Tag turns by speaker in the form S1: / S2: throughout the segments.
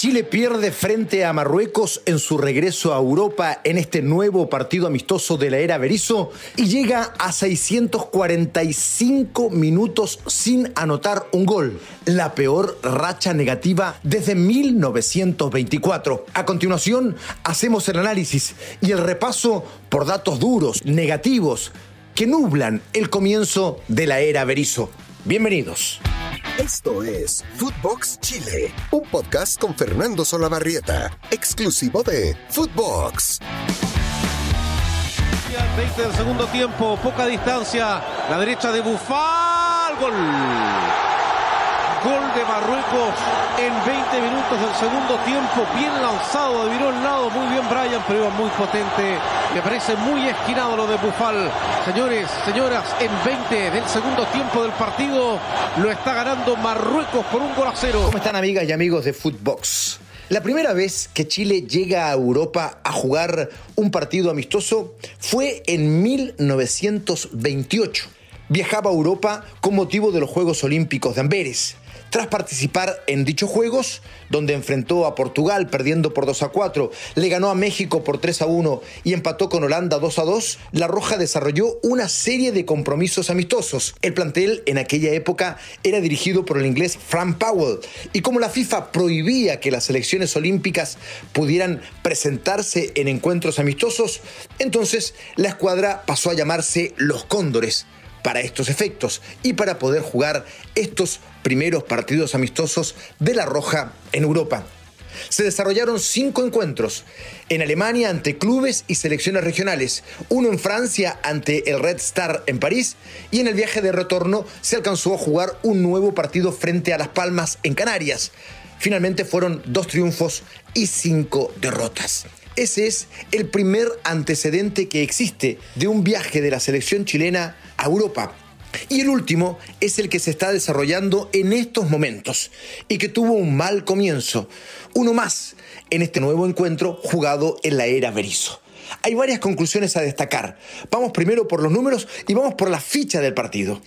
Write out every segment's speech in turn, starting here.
S1: Chile pierde frente a Marruecos en su regreso a Europa en este nuevo partido amistoso de la era Berizzo y llega a 645 minutos sin anotar un gol. La peor racha negativa desde 1924. A continuación, hacemos el análisis y el repaso por datos duros, negativos, que nublan el comienzo de la era Berizzo. Bienvenidos.
S2: Esto es Footbox Chile, un podcast con Fernando Solabarrieta, exclusivo de Footbox.
S3: 20 del segundo tiempo, poca distancia, la derecha de Bufal, gol. Gol de Marruecos en 20 minutos del segundo tiempo. Bien lanzado, adivinó el lado. Muy bien Brian, pero iba muy potente. Me parece muy esquinado lo de Bufal. Señores, señoras, en 20 del segundo tiempo del partido lo está ganando Marruecos por un gol a cero.
S1: ¿Cómo están amigas y amigos de Footbox? La primera vez que Chile llega a Europa a jugar un partido amistoso fue en 1928. Viajaba a Europa con motivo de los Juegos Olímpicos de Amberes. Tras participar en dichos juegos, donde enfrentó a Portugal perdiendo por 2 a 4, le ganó a México por 3 a 1 y empató con Holanda 2 a 2, La Roja desarrolló una serie de compromisos amistosos. El plantel en aquella época era dirigido por el inglés Frank Powell y como la FIFA prohibía que las selecciones olímpicas pudieran presentarse en encuentros amistosos, entonces la escuadra pasó a llamarse Los Cóndores para estos efectos y para poder jugar estos primeros partidos amistosos de La Roja en Europa. Se desarrollaron cinco encuentros, en Alemania ante clubes y selecciones regionales, uno en Francia ante el Red Star en París y en el viaje de retorno se alcanzó a jugar un nuevo partido frente a Las Palmas en Canarias. Finalmente fueron dos triunfos y cinco derrotas. Ese es el primer antecedente que existe de un viaje de la selección chilena Europa. Y el último es el que se está desarrollando en estos momentos y que tuvo un mal comienzo. Uno más en este nuevo encuentro jugado en la era Berizzo. Hay varias conclusiones a destacar. Vamos primero por los números y vamos por la ficha del partido.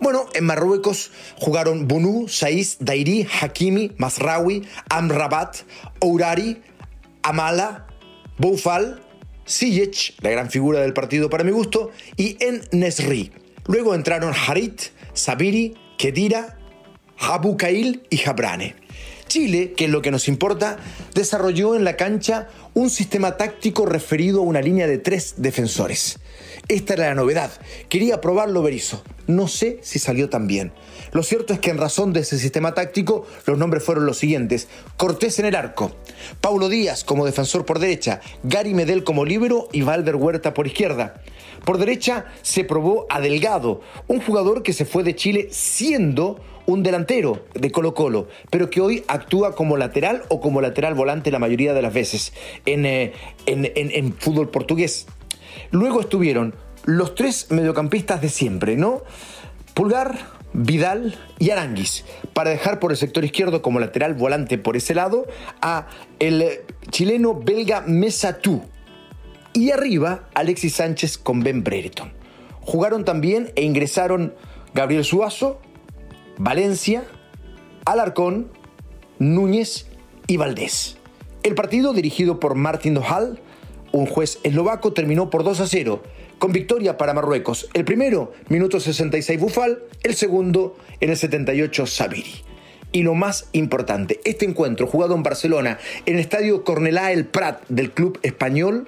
S1: Bueno, en Marruecos jugaron Bunu, Saiz, Dairi, Hakimi, Masraoui, Amrabat, Ourari, Amala, Boufal, Sijic, la gran figura del partido para mi gusto, y En Nesri. Luego entraron Harit, Sabiri, Kedira, Kail y Jabrane. Chile, que es lo que nos importa, desarrolló en la cancha un sistema táctico referido a una línea de tres defensores. Esta era la novedad. Quería probarlo Berizzo. No sé si salió tan bien. Lo cierto es que en razón de ese sistema táctico, los nombres fueron los siguientes. Cortés en el arco, Paulo Díaz como defensor por derecha, Gary Medel como líbero y Valder Huerta por izquierda. Por derecha se probó a Delgado, un jugador que se fue de Chile siendo un delantero de Colo Colo, pero que hoy actúa como lateral o como lateral volante la mayoría de las veces en, eh, en fútbol portugués. Luego estuvieron los tres mediocampistas de siempre, ¿no? Pulgar, Vidal y Aranguis, para dejar por el sector izquierdo como lateral volante por ese lado a el chileno belga Mesatú. Y arriba Alexis Sánchez con Ben Brereton. Jugaron también e ingresaron Gabriel Suazo, Valencia, Alarcón, Núñez y Valdés. El partido dirigido por Martin Dohal un juez eslovaco terminó por 2 a 0, con victoria para Marruecos. El primero, minuto 66 Bufal, el segundo, en el 78 Sabiri. Y lo más importante, este encuentro jugado en Barcelona, en el estadio Cornelá El Prat del club español,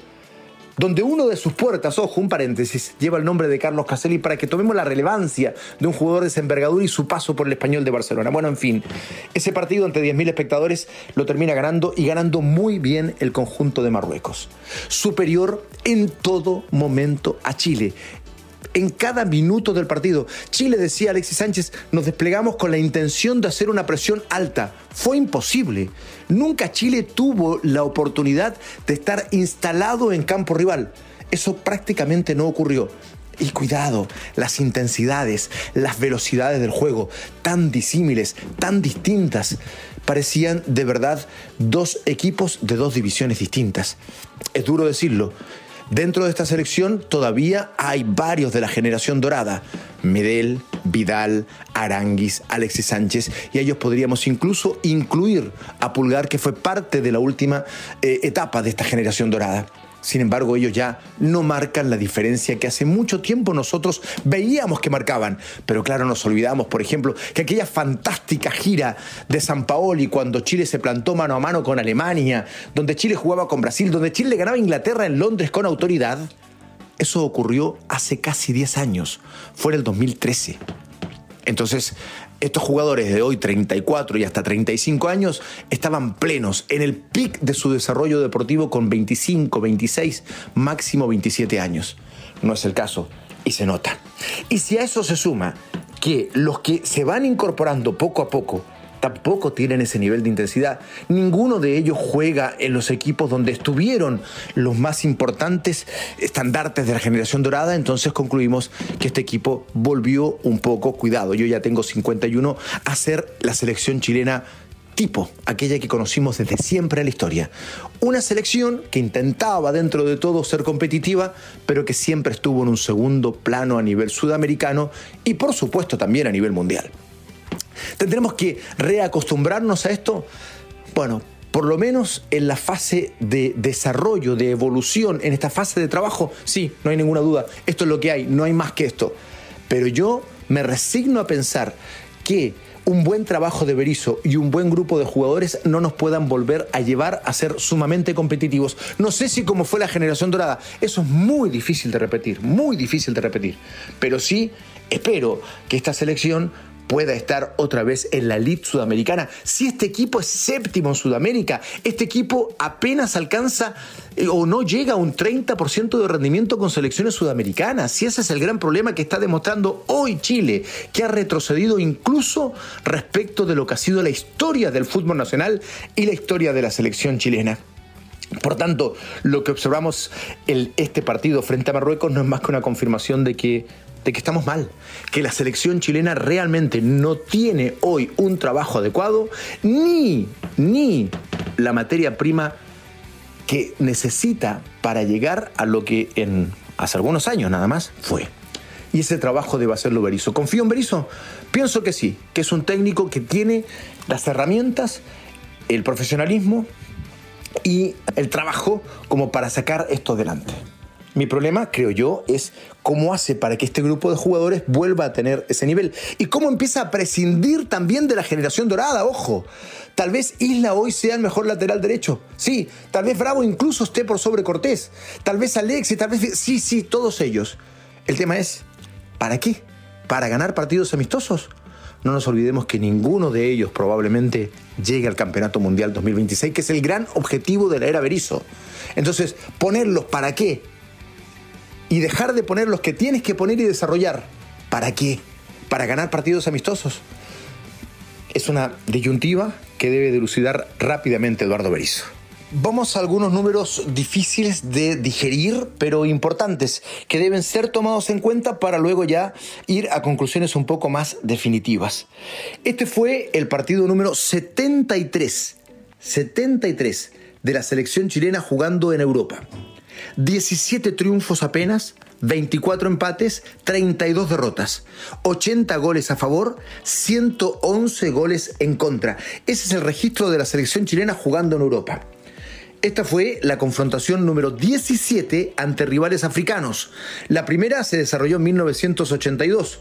S1: donde uno de sus puertas, ojo, un paréntesis, lleva el nombre de Carlos Caselli para que tomemos la relevancia de un jugador de esa envergadura y su paso por el español de Barcelona. Bueno, en fin, ese partido ante 10.000 espectadores lo termina ganando y ganando muy bien el conjunto de Marruecos. Superior en todo momento a Chile en cada minuto del partido. Chile, decía Alexis Sánchez, nos desplegamos con la intención de hacer una presión alta. Fue imposible. Nunca Chile tuvo la oportunidad de estar instalado en campo rival. Eso prácticamente no ocurrió. Y cuidado, las intensidades, las velocidades del juego, tan disímiles, tan distintas, parecían de verdad dos equipos de dos divisiones distintas. Es duro decirlo, Dentro de esta selección todavía hay varios de la generación dorada. Medel, Vidal, Aranguis, Alexis Sánchez y ellos podríamos incluso incluir a Pulgar que fue parte de la última eh, etapa de esta generación dorada. Sin embargo, ellos ya no marcan la diferencia que hace mucho tiempo nosotros veíamos que marcaban. Pero claro, nos olvidamos, por ejemplo, que aquella fantástica gira de San Paoli cuando Chile se plantó mano a mano con Alemania, donde Chile jugaba con Brasil, donde Chile le ganaba a Inglaterra en Londres con autoridad, eso ocurrió hace casi 10 años, fue en el 2013. Entonces, estos jugadores de hoy, 34 y hasta 35 años, estaban plenos, en el pic de su desarrollo deportivo con 25, 26, máximo 27 años. No es el caso y se nota. Y si a eso se suma que los que se van incorporando poco a poco, tampoco tienen ese nivel de intensidad. Ninguno de ellos juega en los equipos donde estuvieron los más importantes estandartes de la generación dorada, entonces concluimos que este equipo volvió un poco, cuidado, yo ya tengo 51, a ser la selección chilena tipo, aquella que conocimos desde siempre en la historia. Una selección que intentaba dentro de todo ser competitiva, pero que siempre estuvo en un segundo plano a nivel sudamericano y por supuesto también a nivel mundial. ¿Tendremos que reacostumbrarnos a esto? Bueno, por lo menos en la fase de desarrollo, de evolución, en esta fase de trabajo, sí, no hay ninguna duda, esto es lo que hay, no hay más que esto. Pero yo me resigno a pensar que un buen trabajo de Berizzo y un buen grupo de jugadores no nos puedan volver a llevar a ser sumamente competitivos. No sé si como fue la generación dorada, eso es muy difícil de repetir, muy difícil de repetir, pero sí espero que esta selección pueda estar otra vez en la elite sudamericana. Si este equipo es séptimo en Sudamérica, este equipo apenas alcanza eh, o no llega a un 30% de rendimiento con selecciones sudamericanas. Si ese es el gran problema que está demostrando hoy Chile, que ha retrocedido incluso respecto de lo que ha sido la historia del fútbol nacional y la historia de la selección chilena. Por tanto, lo que observamos en este partido frente a Marruecos no es más que una confirmación de que de que estamos mal, que la selección chilena realmente no tiene hoy un trabajo adecuado, ni, ni la materia prima que necesita para llegar a lo que hace algunos años nada más fue. Y ese trabajo debe hacerlo Berizzo. ¿Confío en Berizzo? Pienso que sí, que es un técnico que tiene las herramientas, el profesionalismo y el trabajo como para sacar esto adelante. Mi problema, creo yo, es cómo hace para que este grupo de jugadores vuelva a tener ese nivel y cómo empieza a prescindir también de la generación dorada, ojo. Tal vez Isla hoy sea el mejor lateral derecho. Sí, tal vez Bravo incluso esté por sobre Cortés. Tal vez Alexis, tal vez... Sí, sí, todos ellos. El tema es, ¿para qué? ¿Para ganar partidos amistosos? No nos olvidemos que ninguno de ellos probablemente llegue al Campeonato Mundial 2026, que es el gran objetivo de la era Berizzo. Entonces, ponerlos para qué? Y dejar de poner los que tienes que poner y desarrollar. ¿Para qué? ¿Para ganar partidos amistosos? Es una disyuntiva que debe dilucidar rápidamente Eduardo Berizzo. Vamos a algunos números difíciles de digerir, pero importantes, que deben ser tomados en cuenta para luego ya ir a conclusiones un poco más definitivas. Este fue el partido número 73, 73 de la selección chilena jugando en Europa. 17 triunfos apenas, 24 empates, 32 derrotas, 80 goles a favor, 111 goles en contra. Ese es el registro de la selección chilena jugando en Europa. Esta fue la confrontación número 17 ante rivales africanos. La primera se desarrolló en 1982,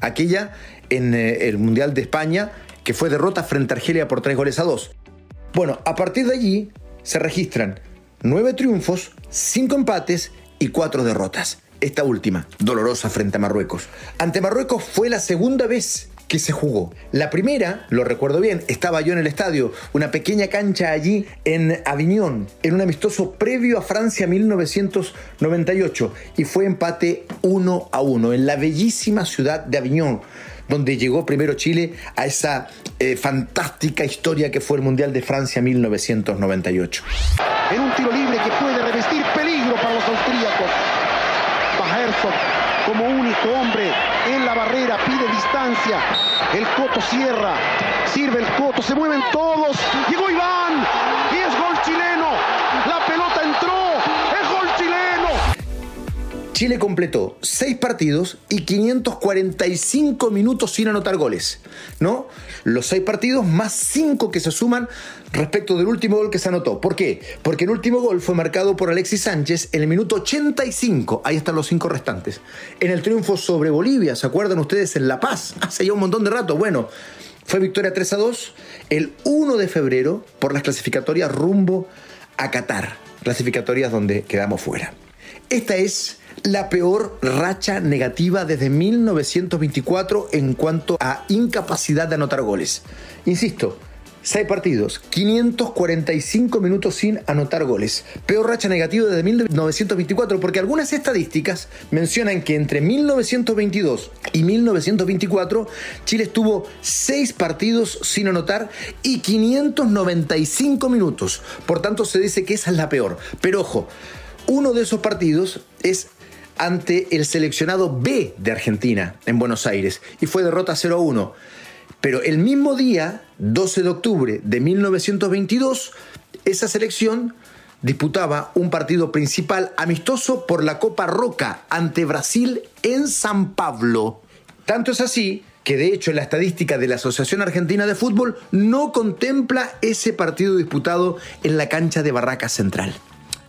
S1: aquella en eh, el Mundial de España, que fue derrota frente a Argelia por 3 goles a 2. Bueno, a partir de allí se registran 9 triunfos, 5 empates y 4 derrotas. Esta última, dolorosa frente a Marruecos. Ante Marruecos fue la segunda vez que se jugó. La primera, lo recuerdo bien, estaba yo en el estadio, una pequeña cancha allí en Aviñón, en un amistoso previo a Francia 1998, y fue empate 1 a 1 en la bellísima ciudad de Aviñón donde llegó primero Chile a esa eh, fantástica historia que fue el Mundial de Francia 1998.
S4: En un tiro libre que puede revestir peligro para los austríacos. Bajerson como único hombre en la barrera pide distancia. El Coto cierra, sirve el Coto, se mueven todos. Llegó Iván y es gol chileno. La pelota entró.
S1: Chile completó 6 partidos y 545 minutos sin anotar goles, ¿no? Los 6 partidos más 5 que se suman respecto del último gol que se anotó. ¿Por qué? Porque el último gol fue marcado por Alexis Sánchez en el minuto 85. Ahí están los 5 restantes. En el triunfo sobre Bolivia, ¿se acuerdan ustedes? En La Paz, hace ya un montón de rato. Bueno, fue victoria 3 a 2 el 1 de febrero por las clasificatorias rumbo a Qatar. Clasificatorias donde quedamos fuera. Esta es la peor racha negativa desde 1924 en cuanto a incapacidad de anotar goles. Insisto, 6 partidos, 545 minutos sin anotar goles. Peor racha negativa desde 1924 porque algunas estadísticas mencionan que entre 1922 y 1924 Chile estuvo 6 partidos sin anotar y 595 minutos. Por tanto se dice que esa es la peor. Pero ojo, uno de esos partidos es ante el seleccionado B de Argentina en Buenos Aires y fue derrota 0 a 1. Pero el mismo día, 12 de octubre de 1922, esa selección disputaba un partido principal amistoso por la Copa Roca ante Brasil en San Pablo. Tanto es así que de hecho la estadística de la Asociación Argentina de Fútbol no contempla ese partido disputado en la cancha de Barraca Central.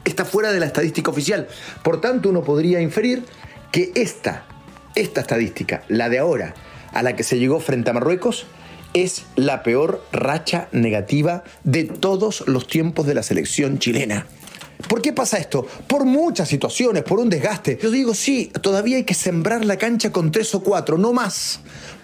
S1: Está fuera de la estadística oficial. Por tanto, uno podría inferir que esta, esta estadística, la de ahora, a la que se llegó frente a Marruecos es la peor racha negativa de todos los tiempos de la selección chilena. ¿Por qué pasa esto? Por muchas situaciones, por un desgaste. Yo digo, sí, todavía hay que sembrar la cancha con tres o cuatro, no más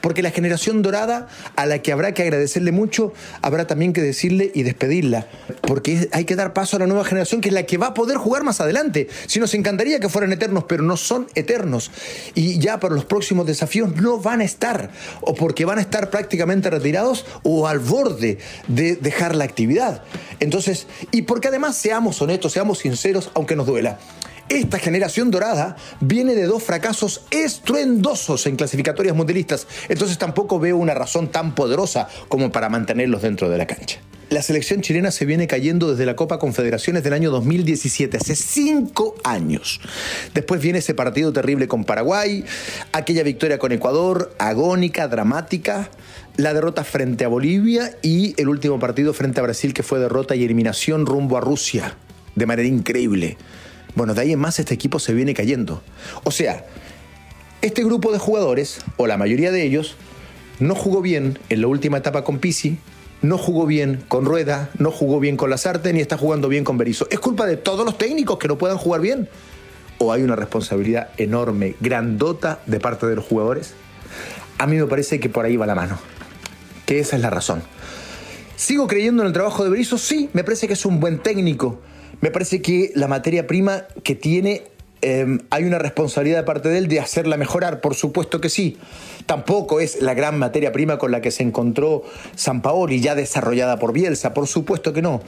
S1: porque la generación dorada, a la que habrá que agradecerle mucho, habrá también que decirle y despedirla, porque hay que dar paso a la nueva generación, que es la que va a poder jugar más adelante. Si nos encantaría que fueran eternos, pero no son eternos. Y ya para los próximos desafíos no van a estar, o porque van a estar prácticamente retirados o al borde de dejar la actividad. Entonces, y porque además seamos honestos, seamos sinceros, aunque nos duela. Esta generación dorada viene de dos fracasos estruendosos en clasificatorias mundialistas, entonces tampoco veo una razón tan poderosa como para mantenerlos dentro de la cancha. La selección chilena se viene cayendo desde la Copa Confederaciones del año 2017, hace cinco años. Después viene ese partido terrible con Paraguay, aquella victoria con Ecuador, agónica, dramática, la derrota frente a Bolivia y el último partido frente a Brasil que fue derrota y eliminación rumbo a Rusia, de manera increíble. Bueno, de ahí en más este equipo se viene cayendo. O sea, este grupo de jugadores, o la mayoría de ellos, no jugó bien en la última etapa con Pisi, no jugó bien con Rueda, no jugó bien con Lazarte, ni está jugando bien con Berizzo. ¿Es culpa de todos los técnicos que no puedan jugar bien? ¿O hay una responsabilidad enorme, grandota de parte de los jugadores? A mí me parece que por ahí va la mano. Que esa es la razón. ¿Sigo creyendo en el trabajo de Berizzo? Sí, me parece que es un buen técnico me parece que la materia prima que tiene em, hay una responsabilidad de parte de él de hacerla mejorar, por supuesto que sí. Tampoco es la gran materia prima con la que se encontró San Paoli, ya desarrollada por Bielsa, por supuesto que no.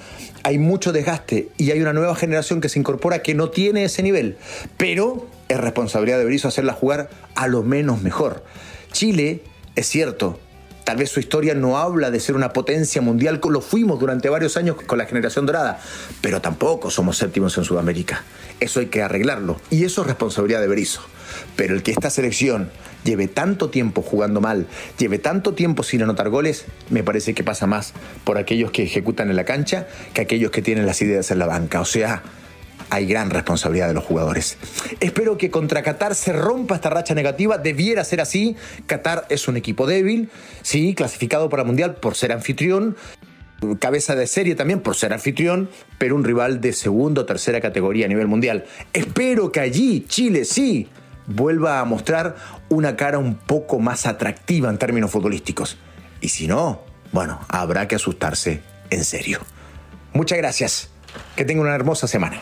S1: Hay mucho desgaste y hay una nueva generación que se incorpora que no tiene ese nivel, pero es responsabilidad de Berizzo hacerla jugar a lo menos mejor. Chile, es cierto, Tal vez su historia no habla de ser una potencia mundial, lo fuimos durante varios años con la generación dorada, pero tampoco somos séptimos en Sudamérica. Eso hay que arreglarlo y eso es responsabilidad de Berizzo. Pero el que esta selección lleve tanto tiempo jugando mal, lleve tanto tiempo sin anotar goles, me parece que pasa más por aquellos que ejecutan en la cancha que aquellos que tienen las ideas en la banca. O sea, hay gran responsabilidad de los jugadores. Espero que contra Qatar se rompa esta racha negativa. Debiera ser así. Qatar es un equipo débil, sí, clasificado para Mundial por ser anfitrión. Cabeza de serie también por ser anfitrión, pero un rival de segunda o tercera categoría a nivel mundial. Espero que allí Chile sí vuelva a mostrar una cara un poco más atractiva en términos futbolísticos. Y si no, bueno, habrá que asustarse en serio. Muchas gracias. Que tenga una hermosa semana.